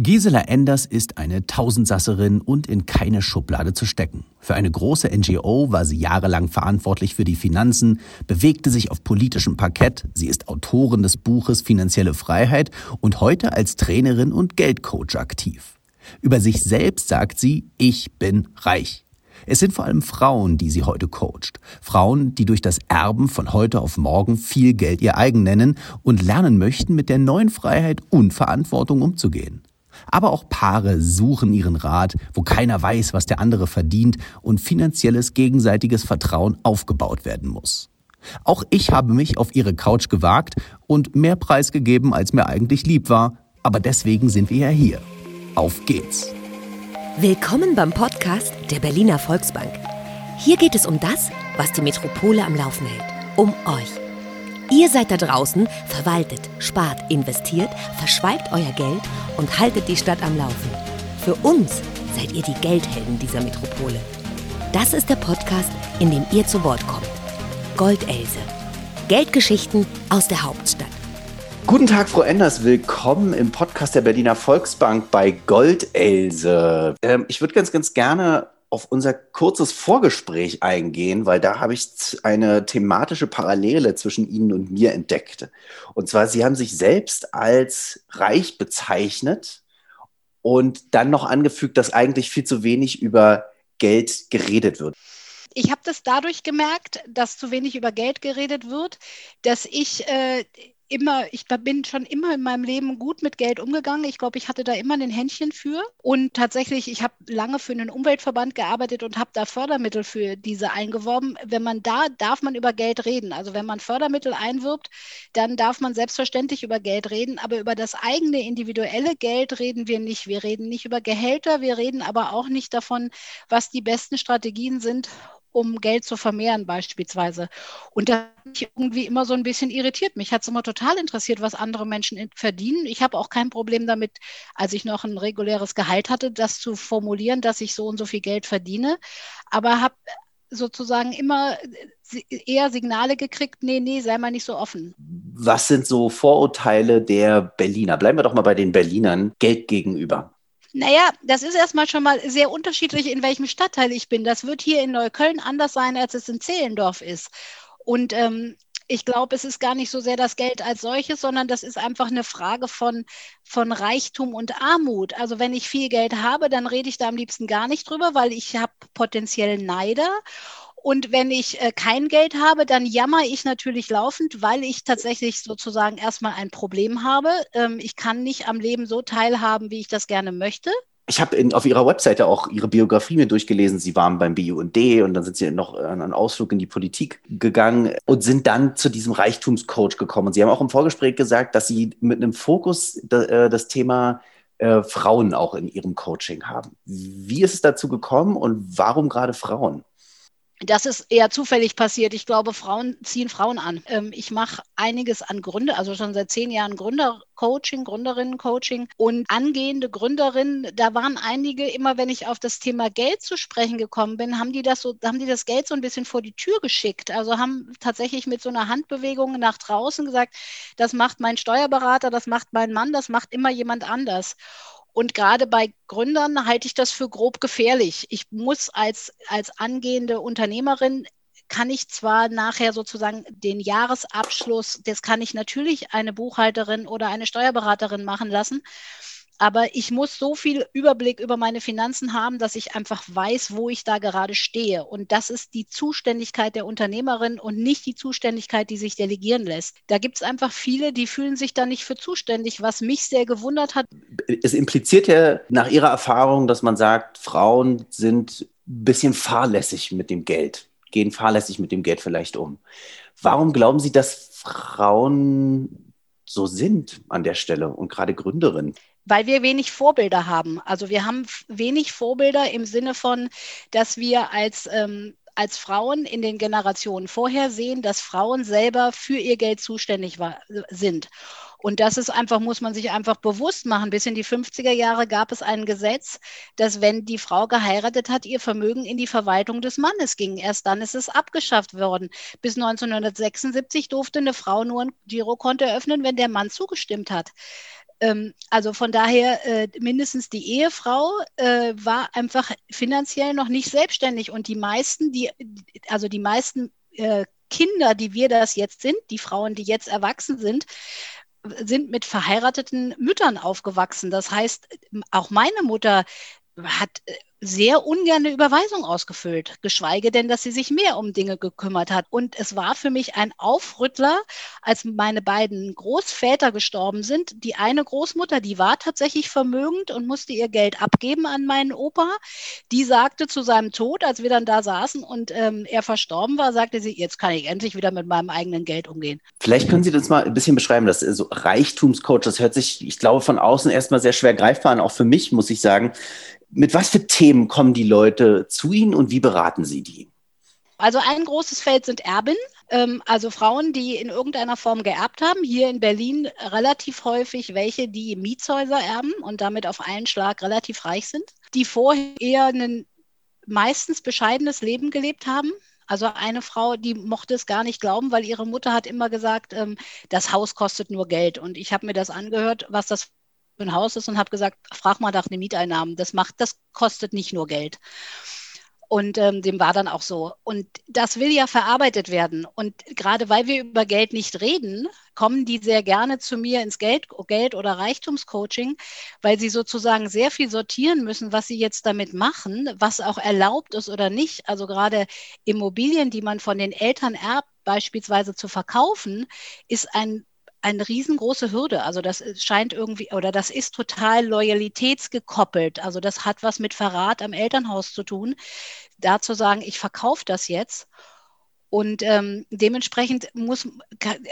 Gisela Enders ist eine Tausendsasserin und in keine Schublade zu stecken. Für eine große NGO war sie jahrelang verantwortlich für die Finanzen, bewegte sich auf politischem Parkett, sie ist Autorin des Buches Finanzielle Freiheit und heute als Trainerin und Geldcoach aktiv. Über sich selbst sagt sie, ich bin reich. Es sind vor allem Frauen, die sie heute coacht. Frauen, die durch das Erben von heute auf morgen viel Geld ihr eigen nennen und lernen möchten, mit der neuen Freiheit und Verantwortung umzugehen. Aber auch Paare suchen ihren Rat, wo keiner weiß, was der andere verdient und finanzielles gegenseitiges Vertrauen aufgebaut werden muss. Auch ich habe mich auf ihre Couch gewagt und mehr Preis gegeben, als mir eigentlich lieb war, aber deswegen sind wir ja hier. Auf geht's! Willkommen beim Podcast der Berliner Volksbank. Hier geht es um das, was die Metropole am Laufen hält. Um euch. Ihr seid da draußen, verwaltet, spart, investiert, verschweigt euer Geld und haltet die Stadt am Laufen. Für uns seid ihr die Geldhelden dieser Metropole. Das ist der Podcast, in dem ihr zu Wort kommt. Goldelse. Geldgeschichten aus der Hauptstadt. Guten Tag, Frau Enders. Willkommen im Podcast der Berliner Volksbank bei Goldelse. Ähm, ich würde ganz, ganz gerne auf unser kurzes Vorgespräch eingehen, weil da habe ich eine thematische Parallele zwischen Ihnen und mir entdeckt. Und zwar, Sie haben sich selbst als reich bezeichnet und dann noch angefügt, dass eigentlich viel zu wenig über Geld geredet wird. Ich habe das dadurch gemerkt, dass zu wenig über Geld geredet wird, dass ich äh, immer, ich bin schon immer in meinem Leben gut mit Geld umgegangen. Ich glaube, ich hatte da immer ein Händchen für. Und tatsächlich, ich habe lange für einen Umweltverband gearbeitet und habe da Fördermittel für diese eingeworben. Wenn man da, darf man über Geld reden. Also wenn man Fördermittel einwirbt, dann darf man selbstverständlich über Geld reden. Aber über das eigene individuelle Geld reden wir nicht. Wir reden nicht über Gehälter, wir reden aber auch nicht davon, was die besten Strategien sind, um Geld zu vermehren beispielsweise. Und das hat mich irgendwie immer so ein bisschen irritiert. Mich hat es immer total interessiert, was andere Menschen verdienen. Ich habe auch kein Problem damit, als ich noch ein reguläres Gehalt hatte, das zu formulieren, dass ich so und so viel Geld verdiene. Aber habe sozusagen immer eher Signale gekriegt, nee, nee, sei mal nicht so offen. Was sind so Vorurteile der Berliner? Bleiben wir doch mal bei den Berlinern Geld gegenüber. Naja, das ist erstmal schon mal sehr unterschiedlich, in welchem Stadtteil ich bin. Das wird hier in Neukölln anders sein, als es in Zehlendorf ist. Und ähm, ich glaube, es ist gar nicht so sehr das Geld als solches, sondern das ist einfach eine Frage von, von Reichtum und Armut. Also wenn ich viel Geld habe, dann rede ich da am liebsten gar nicht drüber, weil ich habe potenziell Neider. Und wenn ich äh, kein Geld habe, dann jammer ich natürlich laufend, weil ich tatsächlich sozusagen erstmal ein Problem habe. Ähm, ich kann nicht am Leben so teilhaben, wie ich das gerne möchte. Ich habe auf Ihrer Webseite auch Ihre Biografie mir durchgelesen. Sie waren beim BUND und dann sind Sie noch an einen Ausflug in die Politik gegangen und sind dann zu diesem Reichtumscoach gekommen. Und Sie haben auch im Vorgespräch gesagt, dass Sie mit einem Fokus äh, das Thema äh, Frauen auch in Ihrem Coaching haben. Wie ist es dazu gekommen und warum gerade Frauen? Das ist eher zufällig passiert. Ich glaube, Frauen ziehen Frauen an. Ähm, ich mache einiges an Gründe, also schon seit zehn Jahren Gründercoaching, Gründerinnen-Coaching und angehende Gründerinnen. Da waren einige, immer wenn ich auf das Thema Geld zu sprechen gekommen bin, haben die das so, haben die das Geld so ein bisschen vor die Tür geschickt. Also haben tatsächlich mit so einer Handbewegung nach draußen gesagt, das macht mein Steuerberater, das macht mein Mann, das macht immer jemand anders. Und gerade bei Gründern halte ich das für grob gefährlich. Ich muss als, als angehende Unternehmerin kann ich zwar nachher sozusagen den Jahresabschluss, das kann ich natürlich eine Buchhalterin oder eine Steuerberaterin machen lassen, aber ich muss so viel Überblick über meine Finanzen haben, dass ich einfach weiß, wo ich da gerade stehe. Und das ist die Zuständigkeit der Unternehmerin und nicht die Zuständigkeit, die sich delegieren lässt. Da gibt es einfach viele, die fühlen sich da nicht für zuständig, was mich sehr gewundert hat. Es impliziert ja nach Ihrer Erfahrung, dass man sagt, Frauen sind ein bisschen fahrlässig mit dem Geld, gehen fahrlässig mit dem Geld vielleicht um. Warum glauben Sie, dass Frauen so sind an der Stelle und gerade Gründerinnen? Weil wir wenig Vorbilder haben. Also wir haben wenig Vorbilder im Sinne von, dass wir als, ähm, als Frauen in den Generationen vorher sehen, dass Frauen selber für ihr Geld zuständig war, sind. Und das ist einfach, muss man sich einfach bewusst machen. Bis in die 50er Jahre gab es ein Gesetz, dass wenn die Frau geheiratet hat, ihr Vermögen in die Verwaltung des Mannes ging. Erst dann ist es abgeschafft worden. Bis 1976 durfte eine Frau nur ein Girokonto eröffnen, wenn der Mann zugestimmt hat Ähm, also von daher, äh, mindestens die Ehefrau äh, war einfach finanziell noch nicht selbstständig und die meisten, die, also die meisten äh, Kinder, die wir das jetzt sind, die Frauen, die jetzt erwachsen sind, sind mit verheirateten Müttern aufgewachsen. Das heißt, auch meine Mutter hat äh, sehr ungern eine Überweisung ausgefüllt, geschweige denn, dass sie sich mehr um Dinge gekümmert hat. Und es war für mich ein Aufrüttler, als meine beiden Großväter gestorben sind. Die eine Großmutter, die war tatsächlich vermögend und musste ihr Geld abgeben an meinen Opa. Die sagte zu seinem Tod, als wir dann da saßen und ähm, er verstorben war, sagte sie, jetzt kann ich endlich wieder mit meinem eigenen Geld umgehen. Vielleicht können Sie das mal ein bisschen beschreiben, das so Reichtumscoach, das hört sich, ich glaube, von außen erstmal sehr schwer greifbar an, auch für mich, muss ich sagen. Mit was für Themen kommen die Leute zu Ihnen und wie beraten Sie die? Also ein großes Feld sind Erben, ähm, also Frauen, die in irgendeiner Form geerbt haben. Hier in Berlin relativ häufig welche, die Mietshäuser erben und damit auf einen Schlag relativ reich sind, die vorher eher ein meistens bescheidenes Leben gelebt haben. Also eine Frau, die mochte es gar nicht glauben, weil ihre Mutter hat immer gesagt, ähm, das Haus kostet nur Geld. Und ich habe mir das angehört, was das ein Haus ist und habe gesagt, frag mal nach den Mieteinnahmen. Das macht, das kostet nicht nur Geld. Und ähm, dem war dann auch so. Und das will ja verarbeitet werden. Und gerade weil wir über Geld nicht reden, kommen die sehr gerne zu mir ins Geld, Geld oder Reichtumscoaching, weil sie sozusagen sehr viel sortieren müssen, was sie jetzt damit machen, was auch erlaubt ist oder nicht. Also gerade Immobilien, die man von den Eltern erbt, beispielsweise zu verkaufen, ist ein eine riesengroße Hürde. Also das scheint irgendwie, oder das ist total loyalitätsgekoppelt. Also das hat was mit Verrat am Elternhaus zu tun, da zu sagen, ich verkaufe das jetzt. Und ähm, dementsprechend muss,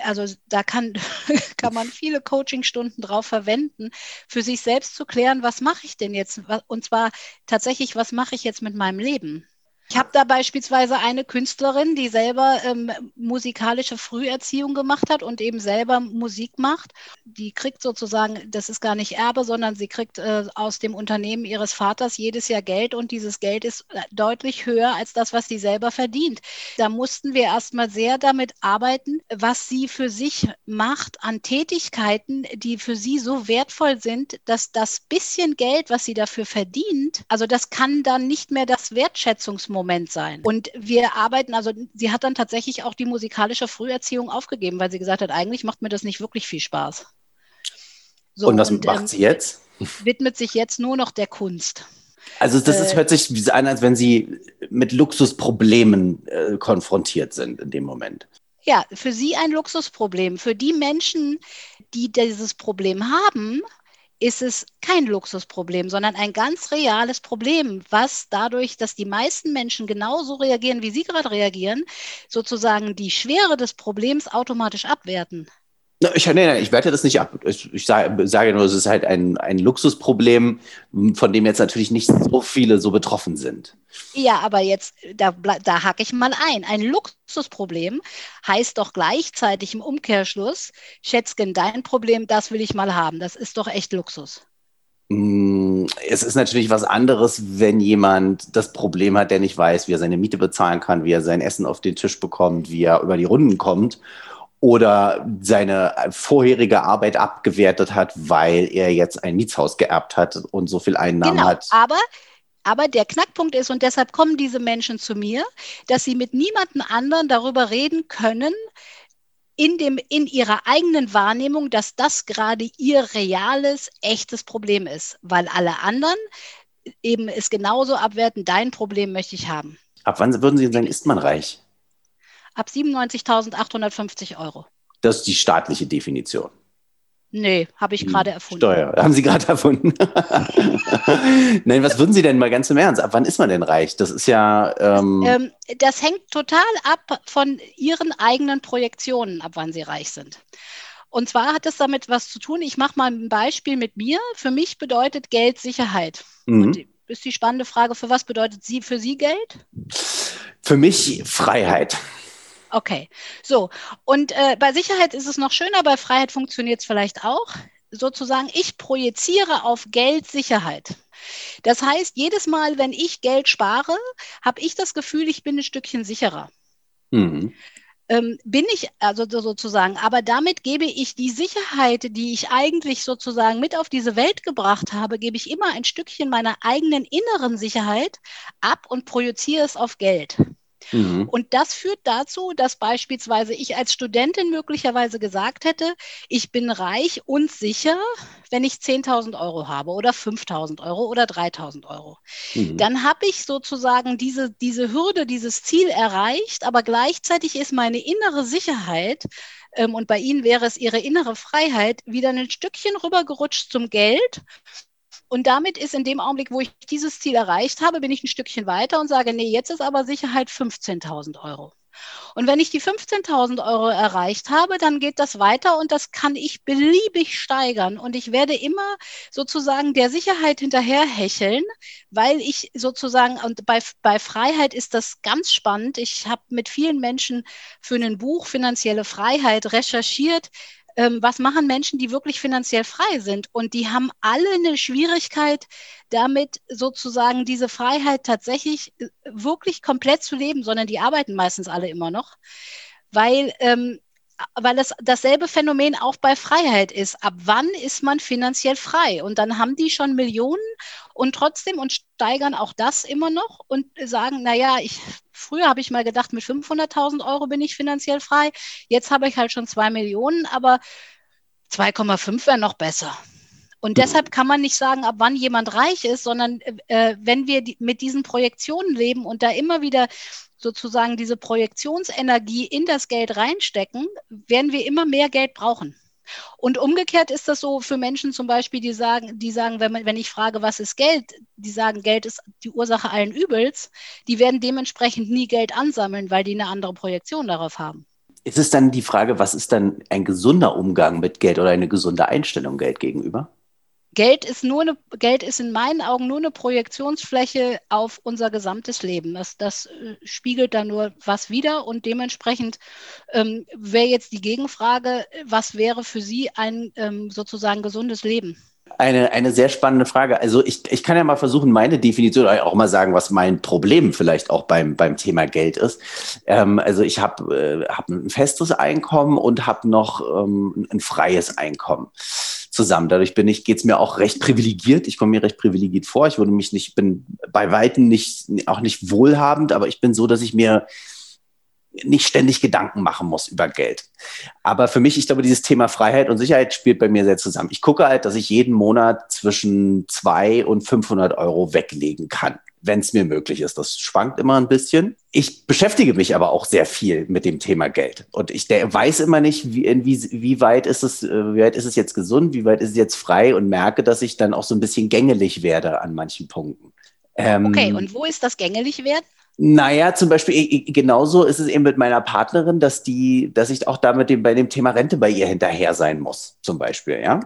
also da kann, kann man viele Coachingstunden drauf verwenden, für sich selbst zu klären, was mache ich denn jetzt? Und zwar tatsächlich, was mache ich jetzt mit meinem Leben? Ich habe da beispielsweise eine Künstlerin, die selber ähm, musikalische Früherziehung gemacht hat und eben selber Musik macht. Die kriegt sozusagen, das ist gar nicht Erbe, sondern sie kriegt äh, aus dem Unternehmen ihres Vaters jedes Jahr Geld und dieses Geld ist äh, deutlich höher als das, was sie selber verdient. Da mussten wir erstmal sehr damit arbeiten, was sie für sich macht an Tätigkeiten, die für sie so wertvoll sind, dass das bisschen Geld, was sie dafür verdient, also das kann dann nicht mehr das Wertschätzungsmoment Moment sein. Und wir arbeiten, also sie hat dann tatsächlich auch die musikalische Früherziehung aufgegeben, weil sie gesagt hat, eigentlich macht mir das nicht wirklich viel Spaß. So, und was und, macht ähm, sie jetzt? Widmet sich jetzt nur noch der Kunst. Also das ist, äh, hört sich an, als wenn Sie mit Luxusproblemen äh, konfrontiert sind in dem Moment. Ja, für Sie ein Luxusproblem. Für die Menschen, die dieses Problem haben, ist es kein Luxusproblem, sondern ein ganz reales Problem, was dadurch, dass die meisten Menschen genauso reagieren, wie Sie gerade reagieren, sozusagen die Schwere des Problems automatisch abwerten. Ich, nee, ich werte das nicht ab. Ich, ich sage, sage, nur, es ist halt ein, ein Luxusproblem, von dem jetzt natürlich nicht so viele so betroffen sind. Ja, aber jetzt, da, da hake ich mal ein. Ein Luxusproblem heißt doch gleichzeitig im Umkehrschluss, Schätzchen, dein Problem, das will ich mal haben. Das ist doch echt Luxus. Mm, es ist natürlich was anderes, wenn jemand das Problem hat, der nicht weiß, wie er seine Miete bezahlen kann, wie er sein Essen auf den Tisch bekommt, wie er über die Runden kommt oder seine vorherige Arbeit abgewertet hat, weil er jetzt ein Mietshaus geerbt hat und so viel Einnahmen genau, hat. Aber aber der Knackpunkt ist, und deshalb kommen diese Menschen zu mir, dass sie mit niemandem anderen darüber reden können, in, dem, in ihrer eigenen Wahrnehmung, dass das gerade ihr reales, echtes Problem ist, weil alle anderen eben es genauso abwerten, dein Problem möchte ich haben. Ab wann würden Sie sagen, ist man reich? Ab 97.850 Euro. Das ist die staatliche Definition. Nee, habe ich hm, gerade erfunden. Steuer, haben Sie gerade erfunden. Nein, was würden Sie denn mal ganz im Ernst? Ab wann ist man denn reich? Das ist ja. Ähm ähm, das hängt total ab von Ihren eigenen Projektionen, ab wann Sie reich sind. Und zwar hat es damit was zu tun. Ich mache mal ein Beispiel mit mir. Für mich bedeutet Geld Sicherheit. Mhm. Und ist die spannende Frage, für was bedeutet sie für Sie Geld? Für mich Freiheit. Okay, so. Und äh, bei Sicherheit ist es noch schöner, bei Freiheit funktioniert es vielleicht auch. Sozusagen, ich projiziere auf Geld Sicherheit. Das heißt, jedes Mal, wenn ich Geld spare, habe ich das Gefühl, ich bin ein Stückchen sicherer. Mhm. ähm, bin ich also sozusagen, aber damit gebe ich die Sicherheit, die ich eigentlich sozusagen mit auf diese Welt gebracht habe, gebe ich immer ein Stückchen meiner eigenen inneren Sicherheit ab und projiziere es auf Geld. Mhm. Und das führt dazu, dass beispielsweise ich als Studentin möglicherweise gesagt hätte, ich bin reich und sicher, wenn ich 10.000 Euro habe oder 5.000 Euro oder 3.000 Euro. Mhm. Dann habe ich sozusagen diese, diese Hürde, dieses Ziel erreicht, aber gleichzeitig ist meine innere Sicherheit ähm, und bei Ihnen wäre es Ihre innere Freiheit wieder ein Stückchen rübergerutscht zum Geld. Und damit ist in dem Augenblick, wo ich dieses Ziel erreicht habe, bin ich ein Stückchen weiter und sage, nee, jetzt ist aber Sicherheit 15.000 Euro. Und wenn ich die 15.000 Euro erreicht habe, dann geht das weiter und das kann ich beliebig steigern. Und ich werde immer sozusagen der Sicherheit hinterherhecheln, weil ich sozusagen, und bei, bei Freiheit ist das ganz spannend. Ich habe mit vielen Menschen für ein Buch Finanzielle Freiheit recherchiert, ähm, was machen Menschen, die wirklich finanziell frei sind? Und die haben alle eine Schwierigkeit, damit sozusagen diese Freiheit tatsächlich äh, wirklich komplett zu leben, sondern die arbeiten meistens alle immer noch, weil ähm, weil es dasselbe Phänomen auch bei Freiheit ist. Ab wann ist man finanziell frei? Und dann haben die schon Millionen und trotzdem und steigern auch das immer noch und sagen, naja, ich, früher habe ich mal gedacht, mit 500.000 Euro bin ich finanziell frei. Jetzt habe ich halt schon zwei Millionen, aber 2,5 wäre noch besser. Und deshalb kann man nicht sagen, ab wann jemand reich ist, sondern äh, wenn wir die, mit diesen Projektionen leben und da immer wieder sozusagen diese Projektionsenergie in das Geld reinstecken, werden wir immer mehr Geld brauchen. Und umgekehrt ist das so für Menschen zum Beispiel, die sagen, die sagen, wenn, man, wenn ich frage, was ist Geld, die sagen, Geld ist die Ursache allen Übels, die werden dementsprechend nie Geld ansammeln, weil die eine andere Projektion darauf haben. Ist es dann die Frage, was ist dann ein gesunder Umgang mit Geld oder eine gesunde Einstellung Geld gegenüber? Geld ist nur eine, Geld ist in meinen Augen nur eine Projektionsfläche auf unser gesamtes Leben. Das, das äh, spiegelt da nur was wider und dementsprechend ähm, wäre jetzt die Gegenfrage, was wäre für Sie ein ähm, sozusagen gesundes Leben? Eine, eine sehr spannende Frage. Also ich, ich kann ja mal versuchen, meine Definition auch mal sagen, was mein Problem vielleicht auch beim, beim Thema Geld ist. Ähm, also ich habe äh, hab ein festes Einkommen und habe noch ähm, ein freies Einkommen zusammen. Dadurch bin ich, geht's mir auch recht privilegiert. Ich komme mir recht privilegiert vor. Ich würde mich nicht, bin bei Weitem nicht, auch nicht wohlhabend, aber ich bin so, dass ich mir nicht ständig Gedanken machen muss über Geld. Aber für mich, ich glaube, dieses Thema Freiheit und Sicherheit spielt bei mir sehr zusammen. Ich gucke halt, dass ich jeden Monat zwischen zwei und 500 Euro weglegen kann wenn es mir möglich ist. Das schwankt immer ein bisschen. Ich beschäftige mich aber auch sehr viel mit dem Thema Geld. Und ich der, weiß immer nicht, wie, wie, wie weit ist es, äh, wie weit ist es jetzt gesund, wie weit ist es jetzt frei und merke, dass ich dann auch so ein bisschen gängelig werde an manchen Punkten. Ähm, okay, und wo ist das gängelig werden? Naja, zum Beispiel genauso ist es eben mit meiner Partnerin, dass die, dass ich auch damit dem, bei dem Thema Rente bei ihr hinterher sein muss, zum Beispiel, ja.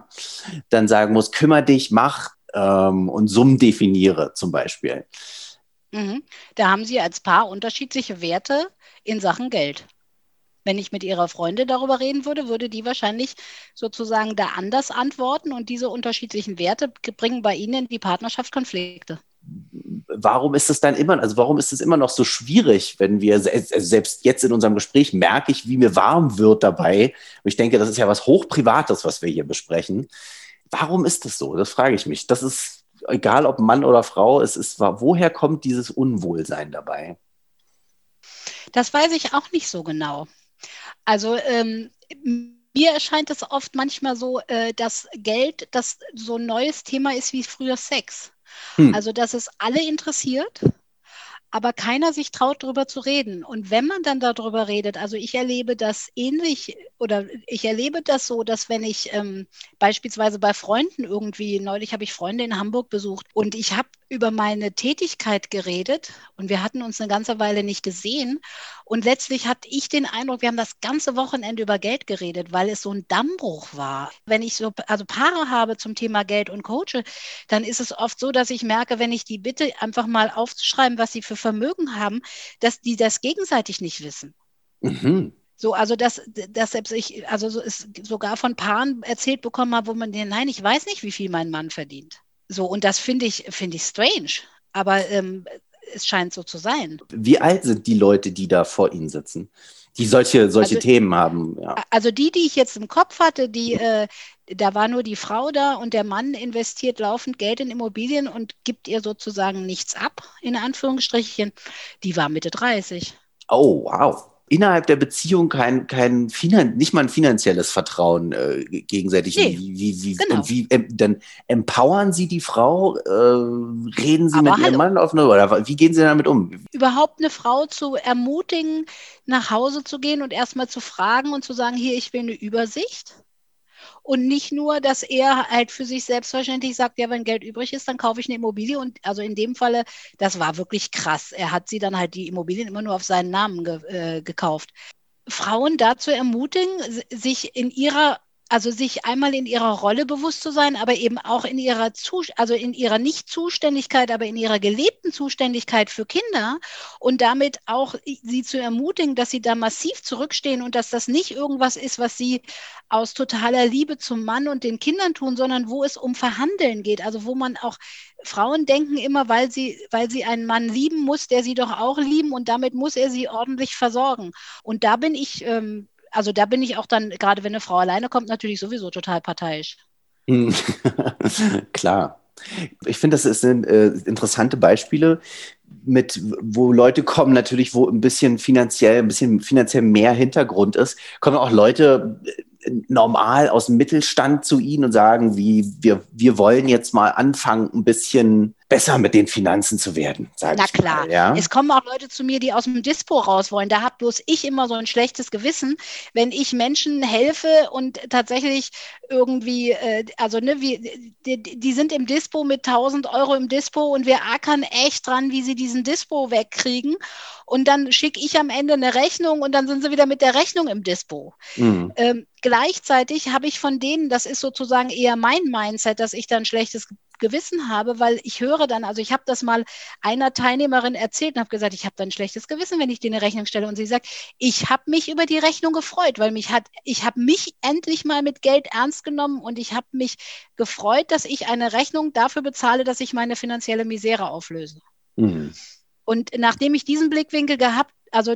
Dann sagen muss, kümmere dich, mach, ähm, und Summen definiere zum Beispiel. Mhm. Da haben Sie als Paar unterschiedliche Werte in Sachen Geld. Wenn ich mit Ihrer Freundin darüber reden würde, würde die wahrscheinlich sozusagen da anders antworten und diese unterschiedlichen Werte bringen bei Ihnen in die Partnerschaft Konflikte. Warum ist es dann immer, also warum ist es immer noch so schwierig, wenn wir, selbst jetzt in unserem Gespräch merke ich, wie mir warm wird dabei. Und ich denke, das ist ja was Hochprivates, was wir hier besprechen. Warum ist das so? Das frage ich mich. Das ist egal, ob Mann oder Frau, es ist, woher kommt dieses Unwohlsein dabei? Das weiß ich auch nicht so genau. Also ähm, mir erscheint es oft manchmal so, äh, dass Geld das so ein neues Thema ist wie früher Sex. Hm. Also, dass es alle interessiert aber keiner sich traut, darüber zu reden. Und wenn man dann darüber redet, also ich erlebe das ähnlich oder ich erlebe das so, dass wenn ich ähm, beispielsweise bei Freunden irgendwie, neulich habe ich Freunde in Hamburg besucht und ich habe über meine Tätigkeit geredet und wir hatten uns eine ganze Weile nicht gesehen. Und letztlich hatte ich den Eindruck, wir haben das ganze Wochenende über Geld geredet, weil es so ein Dammbruch war. Wenn ich so, also Paare habe zum Thema Geld und coache, dann ist es oft so, dass ich merke, wenn ich die bitte, einfach mal aufzuschreiben, was sie für Vermögen haben, dass die das gegenseitig nicht wissen. Mhm. So, also dass, dass selbst ich, also so ist sogar von Paaren erzählt bekommen habe, wo man den, nein, ich weiß nicht, wie viel mein Mann verdient. So, und das finde ich, finde ich strange. Aber ähm, es scheint so zu sein. Wie alt sind die Leute, die da vor Ihnen sitzen? Die solche, solche Also- Themen haben, ja. Also die, die ich jetzt im Kopf hatte, die, äh, da war nur die Frau da und der Mann investiert laufend Geld in Immobilien und gibt ihr sozusagen nichts ab, in Anführungsstrichen. Die war Mitte 30. Oh, wow. Innerhalb der Beziehung kein, kein Finan nicht mal ein finanzielles Vertrauen äh, gegenseitig. Nee, wie, wie, wie, genau. Und wie ähm, dann empowern Sie die Frau? Äh, reden Sie Aber mit Ihrem hallo. Mann auf oder wie gehen Sie damit um? Überhaupt eine Frau zu ermutigen, nach Hause zu gehen und erstmal zu fragen und zu sagen, hier, ich will eine Übersicht. Und nicht nur, dass er halt für sich selbstverständlich sagt, ja, wenn Geld übrig ist, dann kaufe ich eine Immobilie. Und also in dem Falle, das war wirklich krass. Er hat sie dann halt die Immobilien immer nur auf seinen Namen ge äh, gekauft. Frauen dazu ermutigen, sich in ihrer, also sich einmal in ihrer Rolle bewusst zu sein, aber eben auch in ihrer Zus also in ihrer Nicht-Zuständigkeit, aber in ihrer gelebten Zuständigkeit für Kinder und damit auch sie zu ermutigen, dass sie da massiv zurückstehen und dass das nicht irgendwas ist, was sie aus totaler Liebe zum Mann und den Kindern tun, sondern wo es um Verhandeln geht. Also wo man auch Frauen denken immer, weil sie, weil sie einen Mann lieben muss, der sie doch auch lieben und damit muss er sie ordentlich versorgen. Und da bin ich, ähm, also da bin ich auch dann, gerade wenn eine Frau alleine kommt, natürlich sowieso total parteiisch. Hm. Klar. Ich finde, das sind äh, interessante Beispiele, mit, wo Leute kommen, natürlich, wo ein bisschen finanziell, ein bisschen finanziell mehr Hintergrund ist, kommen auch Leute äh, normal aus dem Mittelstand zu ihnen und sagen, wie, wir, wir wollen jetzt mal anfangen, ein bisschen besser mit den Finanzen zu werden, sage Na ich klar. mal. Ja? Es kommen auch Leute zu mir, die aus dem Dispo raus wollen. Da habe bloß ich immer so ein schlechtes Gewissen, wenn ich Menschen helfe und tatsächlich irgendwie, äh, also ne, wie, die, die sind im Dispo mit 1000 Euro im Dispo und wir ackern echt dran, wie sie diesen Dispo wegkriegen. Und dann schicke ich am Ende eine Rechnung und dann sind sie wieder mit der Rechnung im Dispo. Hm. Ähm, gleichzeitig habe ich von denen, das ist sozusagen eher mein Mindset, dass ich dann schlechtes Gewissen habe, weil ich höre dann, also ich habe das mal einer Teilnehmerin erzählt und habe gesagt, ich habe dann ein schlechtes Gewissen, wenn ich dir eine Rechnung stelle und sie sagt, ich habe mich über die Rechnung gefreut, weil mich hat, ich habe mich endlich mal mit Geld ernst genommen und ich habe mich gefreut, dass ich eine Rechnung dafür bezahle, dass ich meine finanzielle Misere auflöse. Hm. Und nachdem ich diesen Blickwinkel gehabt, also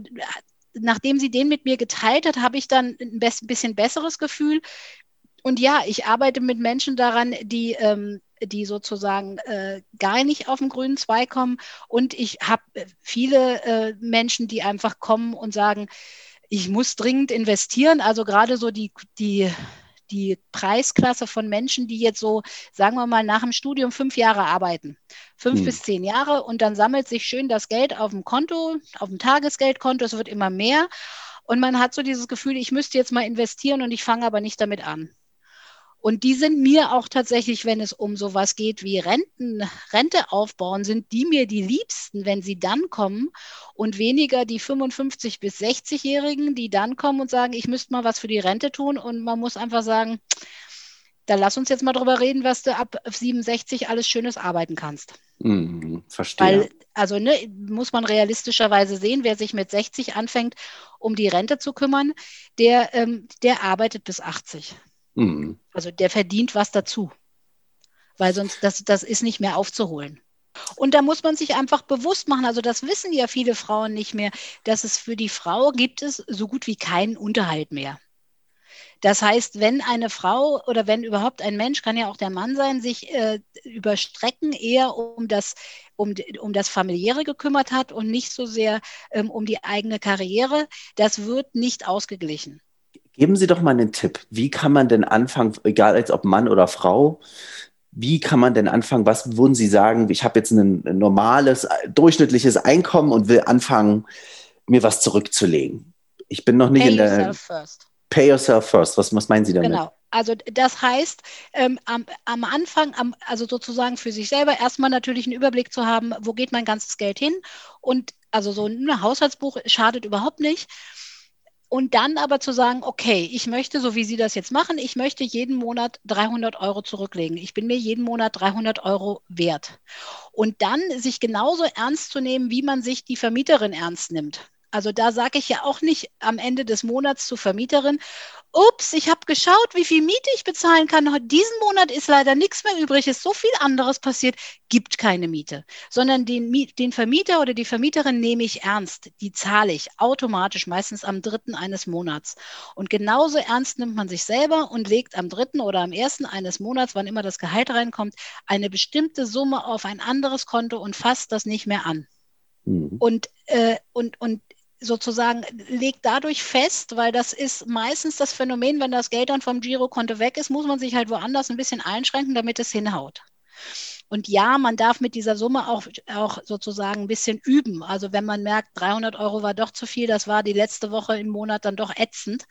nachdem sie den mit mir geteilt hat, habe ich dann ein bisschen besseres Gefühl. Und ja, ich arbeite mit Menschen daran, die, ähm, die sozusagen äh, gar nicht auf den grünen Zweig kommen. Und ich habe äh, viele äh, Menschen, die einfach kommen und sagen, ich muss dringend investieren. Also gerade so die, die, die Preisklasse von Menschen, die jetzt so, sagen wir mal, nach dem Studium fünf Jahre arbeiten. Fünf Hm. bis zehn Jahre und dann sammelt sich schön das Geld auf dem Konto, auf dem Tagesgeldkonto. Es wird immer mehr. Und man hat so dieses Gefühl, ich müsste jetzt mal investieren und ich fange aber nicht damit an. Und die sind mir auch tatsächlich, wenn es um sowas geht wie Renten, Rente aufbauen, sind die mir die liebsten, wenn sie dann kommen und weniger die 55 bis 60-Jährigen, die dann kommen und sagen, ich müsste mal was für die Rente tun. Und man muss einfach sagen, da lass uns jetzt mal drüber reden, was du ab 67 alles Schönes arbeiten kannst. Hm. Verstehe. Weil, also ne, muss man realistischerweise sehen, wer sich mit 60 anfängt, um die Rente zu kümmern, der, ähm, der arbeitet bis 80. Hm. Also der verdient was dazu. Weil sonst, das, das ist nicht mehr aufzuholen. Und da muss man sich einfach bewusst machen, also das wissen ja viele Frauen nicht mehr, dass es für die Frau gibt es so gut wie keinen Unterhalt mehr. Das heißt, wenn eine Frau oder wenn überhaupt ein Mensch, kann ja auch der Mann sein, sich äh, über Strecken eher um das, um, um das Familiäre gekümmert hat und nicht so sehr ähm, um die eigene Karriere, das wird nicht ausgeglichen. Geben Sie doch mal einen Tipp. Wie kann man denn anfangen, egal als ob Mann oder Frau, wie kann man denn anfangen? Was würden Sie sagen? Ich habe jetzt ein normales, durchschnittliches Einkommen und will anfangen, mir was zurückzulegen. Ich bin noch nicht Pay in der yourself first. Pay yourself first. Was, was meinen Sie damit? Genau. Also das heißt, ähm, am, am Anfang, am, also sozusagen für sich selber erstmal natürlich einen Überblick zu haben, wo geht mein ganzes Geld hin? Und also so ein Haushaltsbuch schadet überhaupt nicht. Und dann aber zu sagen, okay, ich möchte, so wie Sie das jetzt machen, ich möchte jeden Monat 300 Euro zurücklegen. Ich bin mir jeden Monat 300 Euro wert. Und dann sich genauso ernst zu nehmen, wie man sich die Vermieterin ernst nimmt. Also da sage ich ja auch nicht am Ende des Monats zur Vermieterin, ups, ich habe geschaut, wie viel Miete ich bezahlen kann. Diesen Monat ist leider nichts mehr übrig, ist so viel anderes passiert, gibt keine Miete, sondern den, den Vermieter oder die Vermieterin nehme ich ernst. Die zahle ich automatisch, meistens am dritten eines Monats. Und genauso ernst nimmt man sich selber und legt am dritten oder am ersten eines Monats, wann immer das Gehalt reinkommt, eine bestimmte Summe auf ein anderes Konto und fasst das nicht mehr an. Mhm. Und, äh, und, und sozusagen legt dadurch fest, weil das ist meistens das Phänomen, wenn das Geld dann vom Girokonto weg ist, muss man sich halt woanders ein bisschen einschränken, damit es hinhaut. Und ja, man darf mit dieser Summe auch, auch sozusagen ein bisschen üben. Also wenn man merkt, 300 Euro war doch zu viel, das war die letzte Woche im Monat dann doch ätzend,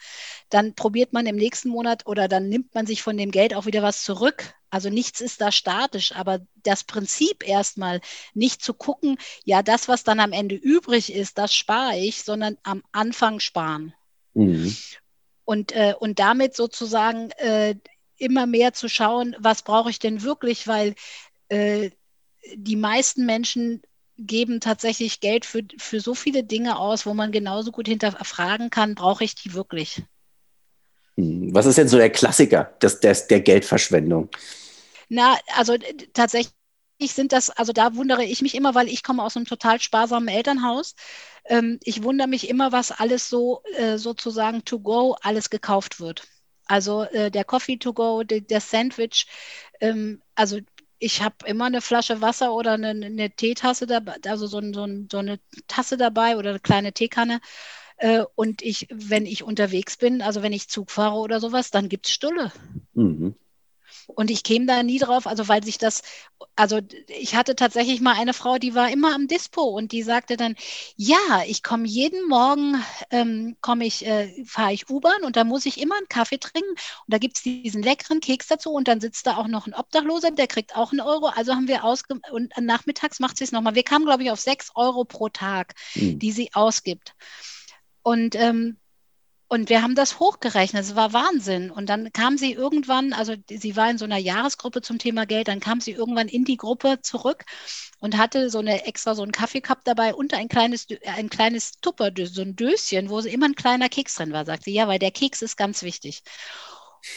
dann probiert man im nächsten Monat oder dann nimmt man sich von dem Geld auch wieder was zurück. Also nichts ist da statisch, aber das Prinzip erstmal nicht zu gucken, ja, das, was dann am Ende übrig ist, das spare ich, sondern am Anfang sparen. Mhm. Und, äh, und damit sozusagen äh, immer mehr zu schauen, was brauche ich denn wirklich, weil äh, die meisten Menschen geben tatsächlich Geld für, für so viele Dinge aus, wo man genauso gut hinterfragen kann, brauche ich die wirklich? Hm, was ist denn so der Klassiker des, des, der Geldverschwendung? Na, also tatsächlich sind das, also da wundere ich mich immer, weil ich komme aus einem total sparsamen Elternhaus. Ähm, ich wundere mich immer, was alles so äh, sozusagen to go alles gekauft wird. Also äh, der Coffee to go, de, der Sandwich, ähm, also ich habe immer eine Flasche Wasser oder eine, eine Teetasse dabei, also so, so, so, eine Tasse dabei oder eine kleine Teekanne. Äh, und ich, wenn ich unterwegs bin, also wenn ich Zug fahre oder sowas, dann gibt es Stulle. Mhm. Und ich käme da nie drauf, also weil sich das, also ich hatte tatsächlich mal eine Frau, die war immer am Dispo und die sagte dann, ja, ich komme jeden Morgen, ähm, komme ich, äh, fahre ich U-Bahn und da muss ich immer einen Kaffee trinken und da gibt es diesen leckeren Keks dazu und dann sitzt da auch noch ein Obdachloser, der kriegt auch einen Euro. Also haben wir ausge und nachmittags macht sie es nochmal. Wir kamen, glaube ich, auf sechs Euro pro Tag, mhm. die sie ausgibt. Und ähm, und wir haben das hochgerechnet. Es war Wahnsinn. Und dann kam sie irgendwann, also sie war in so einer Jahresgruppe zum Thema Geld, dann kam sie irgendwann in die Gruppe zurück und hatte so eine extra so einen Kaffeecup dabei und ein kleines, ein kleines Tupper, so ein Döschen, wo immer ein kleiner Keks drin war, sagte sie. Ja, weil der Keks ist ganz wichtig.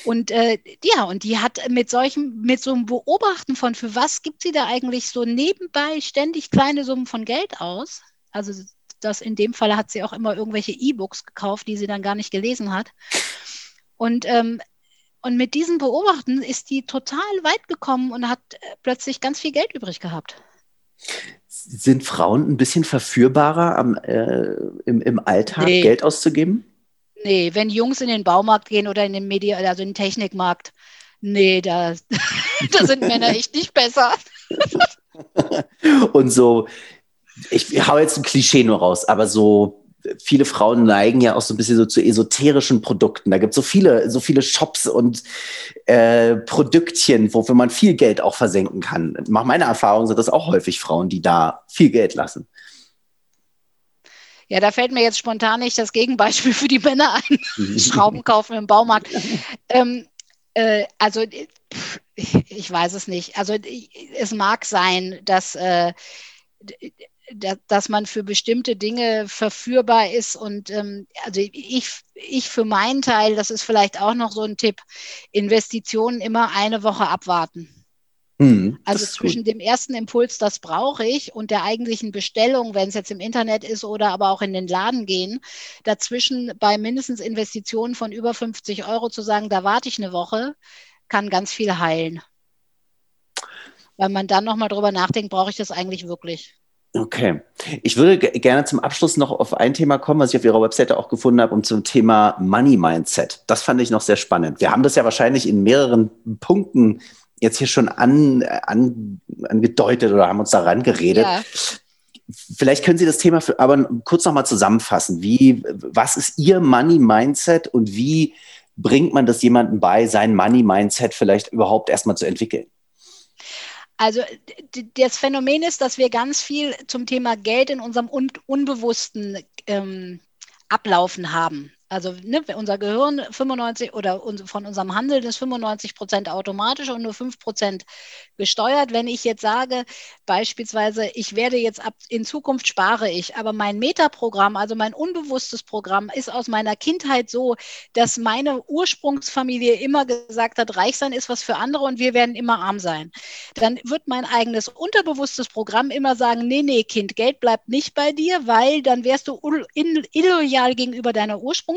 Und äh, ja, und die hat mit solchem, mit so einem Beobachten von, für was gibt sie da eigentlich so nebenbei ständig kleine Summen von Geld aus? Also das in dem Fall hat sie auch immer irgendwelche E-Books gekauft, die sie dann gar nicht gelesen hat. Und, ähm, und mit diesen Beobachten ist die total weit gekommen und hat äh, plötzlich ganz viel Geld übrig gehabt. Sind Frauen ein bisschen verführbarer am, äh, im, im Alltag, nee. Geld auszugeben? Nee, wenn Jungs in den Baumarkt gehen oder in den Media, also in den Technikmarkt, nee, da, da sind Männer echt nicht besser. und so ich hau jetzt ein Klischee nur raus, aber so viele Frauen neigen ja auch so ein bisschen so zu esoterischen Produkten. Da gibt es so viele, so viele Shops und äh, Produktchen, wofür man viel Geld auch versenken kann. Nach meiner Erfahrung sind das auch häufig Frauen, die da viel Geld lassen. Ja, da fällt mir jetzt spontan nicht das Gegenbeispiel für die Männer ein. Schrauben kaufen im Baumarkt. Ähm, äh, also pff, ich weiß es nicht. Also es mag sein, dass äh, dass man für bestimmte Dinge verführbar ist. Und ähm, also ich, ich für meinen Teil, das ist vielleicht auch noch so ein Tipp, Investitionen immer eine Woche abwarten. Hm, also zwischen gut. dem ersten Impuls, das brauche ich, und der eigentlichen Bestellung, wenn es jetzt im Internet ist oder aber auch in den Laden gehen, dazwischen bei mindestens Investitionen von über 50 Euro zu sagen, da warte ich eine Woche, kann ganz viel heilen. Weil man dann nochmal drüber nachdenkt, brauche ich das eigentlich wirklich? Okay. Ich würde gerne zum Abschluss noch auf ein Thema kommen, was ich auf Ihrer Webseite auch gefunden habe, und zum Thema Money Mindset. Das fand ich noch sehr spannend. Wir haben das ja wahrscheinlich in mehreren Punkten jetzt hier schon an, an, angedeutet oder haben uns daran geredet. Ja. Vielleicht können Sie das Thema für, aber kurz nochmal zusammenfassen. Wie, was ist Ihr Money Mindset und wie bringt man das jemandem bei, sein Money Mindset vielleicht überhaupt erstmal zu entwickeln? Also das Phänomen ist, dass wir ganz viel zum Thema Geld in unserem Un Unbewussten ähm, ablaufen haben. Also ne, unser Gehirn 95 oder von unserem Handeln ist 95 Prozent automatisch und nur 5 Prozent gesteuert. Wenn ich jetzt sage, beispielsweise, ich werde jetzt ab, in Zukunft spare ich, aber mein Metaprogramm, also mein unbewusstes Programm, ist aus meiner Kindheit so, dass meine Ursprungsfamilie immer gesagt hat, reich sein ist was für andere und wir werden immer arm sein. Dann wird mein eigenes unterbewusstes Programm immer sagen, nee, nee, Kind, Geld bleibt nicht bei dir, weil dann wärst du illoyal gegenüber deiner Ursprungsfamilie.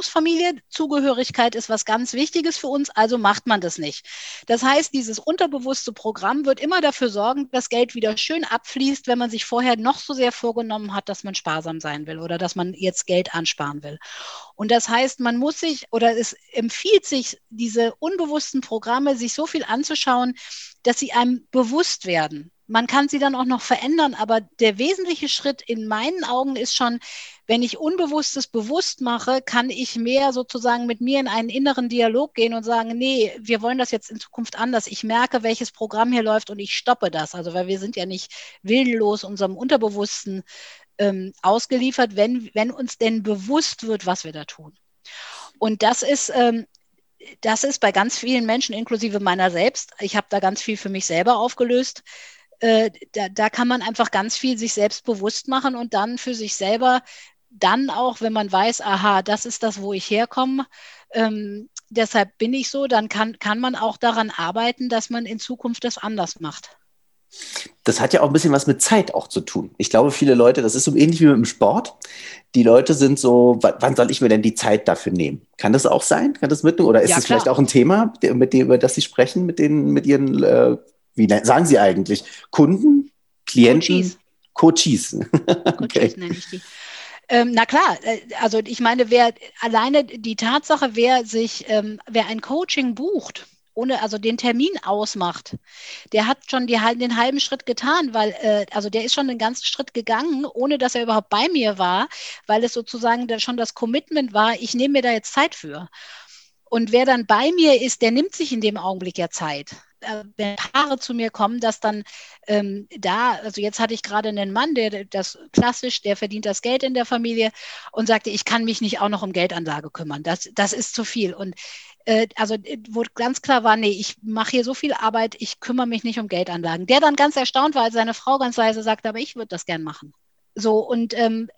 Zugehörigkeit ist was ganz Wichtiges für uns, also macht man das nicht. Das heißt, dieses unterbewusste Programm wird immer dafür sorgen, dass Geld wieder schön abfließt, wenn man sich vorher noch so sehr vorgenommen hat, dass man sparsam sein will oder dass man jetzt Geld ansparen will. Und das heißt, man muss sich oder es empfiehlt sich, diese unbewussten Programme sich so viel anzuschauen, dass sie einem bewusst werden. Man kann sie dann auch noch verändern, aber der wesentliche Schritt in meinen Augen ist schon, wenn ich Unbewusstes bewusst mache, kann ich mehr sozusagen mit mir in einen inneren Dialog gehen und sagen, nee, wir wollen das jetzt in Zukunft anders. Ich merke, welches Programm hier läuft und ich stoppe das. Also, weil wir sind ja nicht willenlos unserem Unterbewussten ähm, ausgeliefert, wenn, wenn uns denn bewusst wird, was wir da tun. Und das ist, ähm, das ist bei ganz vielen Menschen, inklusive meiner selbst, ich habe da ganz viel für mich selber aufgelöst, äh, da, da kann man einfach ganz viel sich selbst bewusst machen und dann für sich selber dann auch, wenn man weiß, aha, das ist das, wo ich herkomme, ähm, deshalb bin ich so, dann kann, kann man auch daran arbeiten, dass man in Zukunft das anders macht. Das hat ja auch ein bisschen was mit Zeit auch zu tun. Ich glaube, viele Leute, das ist so ähnlich wie mit dem Sport. Die Leute sind so, wann soll ich mir denn die Zeit dafür nehmen? Kann das auch sein? Kann das mitnehmen? Oder ist ja, das vielleicht auch ein Thema, mit dem, über das Sie sprechen, mit den, mit Ihren äh, wie sagen Sie eigentlich? Kunden, Klienten, Coaches. Coaches, okay. nenne ich die. Ähm, na klar, äh, also ich meine, wer alleine die Tatsache, wer sich, ähm, wer ein Coaching bucht, ohne also den Termin ausmacht, der hat schon die, den halben Schritt getan, weil äh, also der ist schon den ganzen Schritt gegangen, ohne dass er überhaupt bei mir war, weil es sozusagen da schon das Commitment war, ich nehme mir da jetzt Zeit für. Und wer dann bei mir ist, der nimmt sich in dem Augenblick ja Zeit wenn Paare zu mir kommen, dass dann ähm, da, also jetzt hatte ich gerade einen Mann, der das klassisch, der verdient das Geld in der Familie und sagte, ich kann mich nicht auch noch um Geldanlage kümmern. Das, das ist zu viel. Und äh, also wo ganz klar war, nee, ich mache hier so viel Arbeit, ich kümmere mich nicht um Geldanlagen. Der dann ganz erstaunt war, als seine Frau ganz leise sagte, aber ich würde das gern machen. So, und ähm,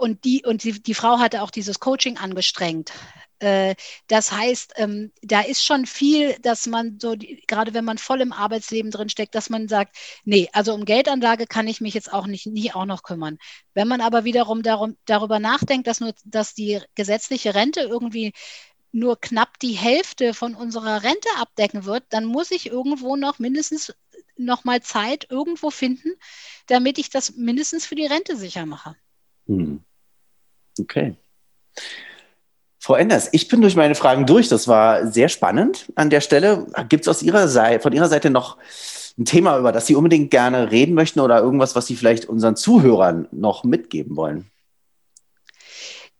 und die, und die, die Frau hatte auch dieses Coaching angestrengt. Äh, das heißt, ähm, da ist schon viel, dass man so, gerade wenn man voll im Arbeitsleben drin steckt, dass man sagt, nee, also um Geldanlage kann ich mich jetzt auch nicht nie auch noch kümmern. Wenn man aber wiederum darum, darüber nachdenkt, dass nur, dass die gesetzliche Rente irgendwie nur knapp die Hälfte von unserer Rente abdecken wird, dann muss ich irgendwo noch mindestens noch mal Zeit irgendwo finden, damit ich das mindestens für die Rente sicher mache. Hm. Okay. Frau Enders, ich bin durch meine Fragen durch. Das war sehr spannend an der Stelle. Gibt es aus Ihrer Seite, von Ihrer Seite noch ein Thema, über das Sie unbedingt gerne reden möchten oder irgendwas, was Sie vielleicht unseren Zuhörern noch mitgeben wollen?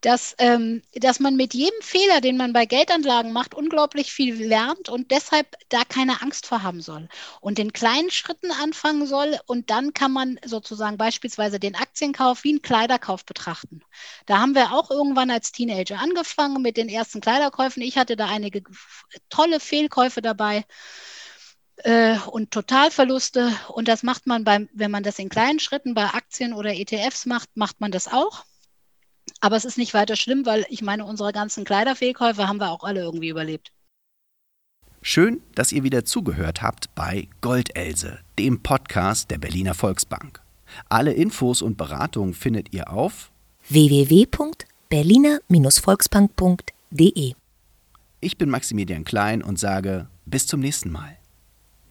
Dass, ähm, dass man mit jedem Fehler, den man bei Geldanlagen macht, unglaublich viel lernt und deshalb da keine Angst vor haben soll und in kleinen Schritten anfangen soll und dann kann man sozusagen beispielsweise den Aktienkauf wie einen Kleiderkauf betrachten. Da haben wir auch irgendwann als Teenager angefangen mit den ersten Kleiderkäufen. Ich hatte da einige tolle Fehlkäufe dabei äh, und Totalverluste. Und das macht man beim, wenn man das in kleinen Schritten bei Aktien oder ETFs macht, macht man das auch. Aber es ist nicht weiter schlimm, weil ich meine, unsere ganzen Kleiderfehlkäufe haben wir auch alle irgendwie überlebt. Schön, dass ihr wieder zugehört habt bei Goldelse, dem Podcast der Berliner Volksbank. Alle Infos und Beratungen findet ihr auf www.berliner-volksbank.de. Ich bin Maximilian Klein und sage bis zum nächsten Mal.